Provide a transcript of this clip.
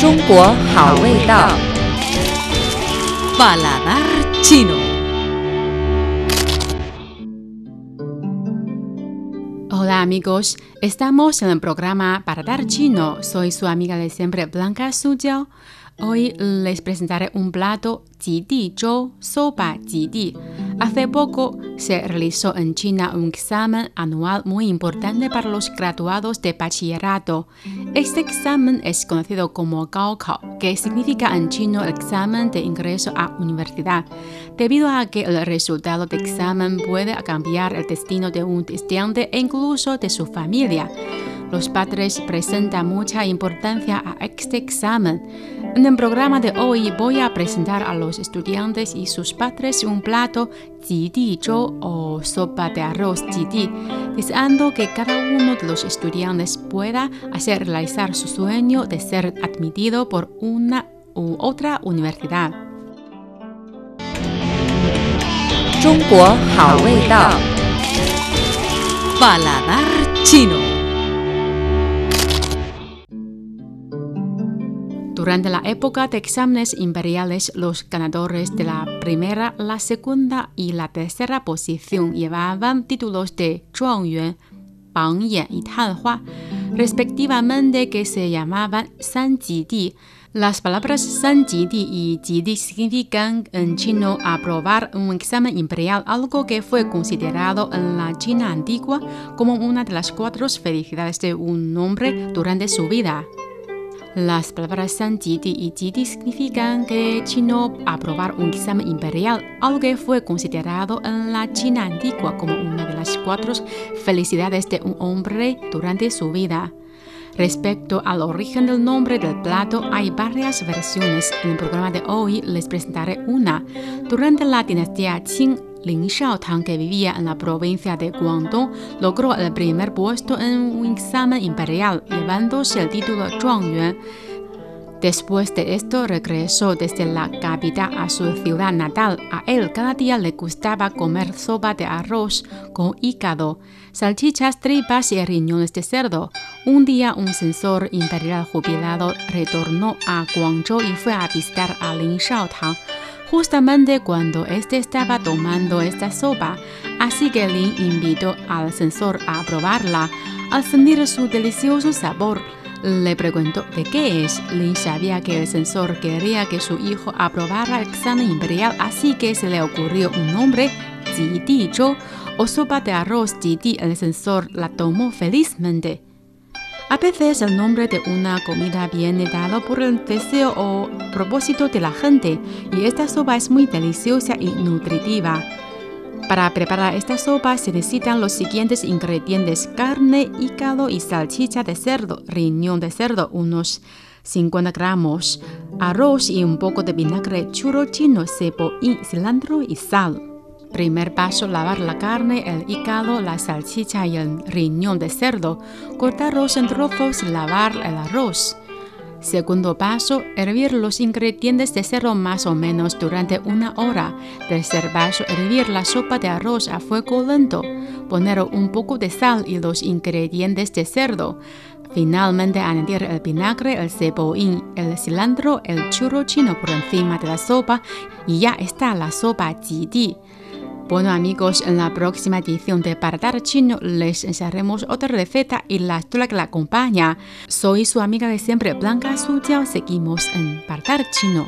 中国好味道。 Paladar chino. Hola amigos, estamos en el programa Paladar chino. Soy su amiga de siempre Blanca Sujiao. Hoy les presentaré un plato Jidi Zhou, sopa Jidi. Hace poco se realizó en China un examen anual muy importante para los graduados de bachillerato. Este examen es conocido como Gaokao, que significa en chino examen de ingreso a universidad, debido a que el resultado del examen puede cambiar el destino de un estudiante e incluso de su familia. Los padres presentan mucha importancia a este examen. En el programa de hoy voy a presentar a los estudiantes y sus padres un plato zhou o sopa de arroz jidi, deseando que cada uno de los estudiantes pueda hacer realizar su sueño de ser admitido por una u otra universidad. Paladar chino. Durante la época de exámenes imperiales, los ganadores de la primera, la segunda y la tercera posición llevaban títulos de Zhuangyuan, Bangyan y Tanhua, respectivamente que se llamaban Sanjidi. Las palabras Sanjidi y Jidi significan en chino aprobar un examen imperial, algo que fue considerado en la China antigua como una de las cuatro felicidades de un hombre durante su vida. Las palabras Sanjidi y Jidi significan que chino aprobar un examen imperial, algo que fue considerado en la China antigua como una de las cuatro felicidades de un hombre durante su vida. Respecto al origen del nombre del plato, hay varias versiones. En el programa de hoy les presentaré una. Durante la dinastía Qing, Lin Shaotang, que vivía en la provincia de Guangdong, logró el primer puesto en un examen imperial, llevándose el título Zhuangyuan. Después de esto regresó desde la capital a su ciudad natal. A él cada día le gustaba comer sopa de arroz con hígado, salchichas, tripas y riñones de cerdo. Un día un censor imperial jubilado retornó a Guangzhou y fue a visitar a Lin Shaotang justamente cuando éste estaba tomando esta sopa. Así que Lin invitó al censor a probarla. Al sentir su delicioso sabor, le preguntó de qué es. Lin sabía que el censor quería que su hijo aprobara el examen imperial, así que se le ocurrió un nombre, Jidi Zhou, o sopa de arroz Jidi. El censor la tomó felizmente. A veces el nombre de una comida viene dado por el deseo o propósito de la gente, y esta sopa es muy deliciosa y nutritiva. Para preparar esta sopa se necesitan los siguientes ingredientes: carne, hígado y salchicha de cerdo, riñón de cerdo, unos 50 gramos, arroz y un poco de vinagre churro chino, cebollín, cilantro y sal. Primer paso, lavar la carne, el hígado, la salchicha y el riñón de cerdo. Cortarlos en trozos lavar el arroz. Segundo paso, hervir los ingredientes de cerdo más o menos durante una hora. Tercer paso, hervir la sopa de arroz a fuego lento. Poner un poco de sal y los ingredientes de cerdo. Finalmente, añadir el vinagre, el cebollín, el cilantro, el churro chino por encima de la sopa y ya está la sopa jidi. Bueno amigos, en la próxima edición de Paradar Chino les enseñaremos otra receta y la historia que la acompaña. Soy su amiga de siempre, Blanca Sutiao. Seguimos en Paradar Chino.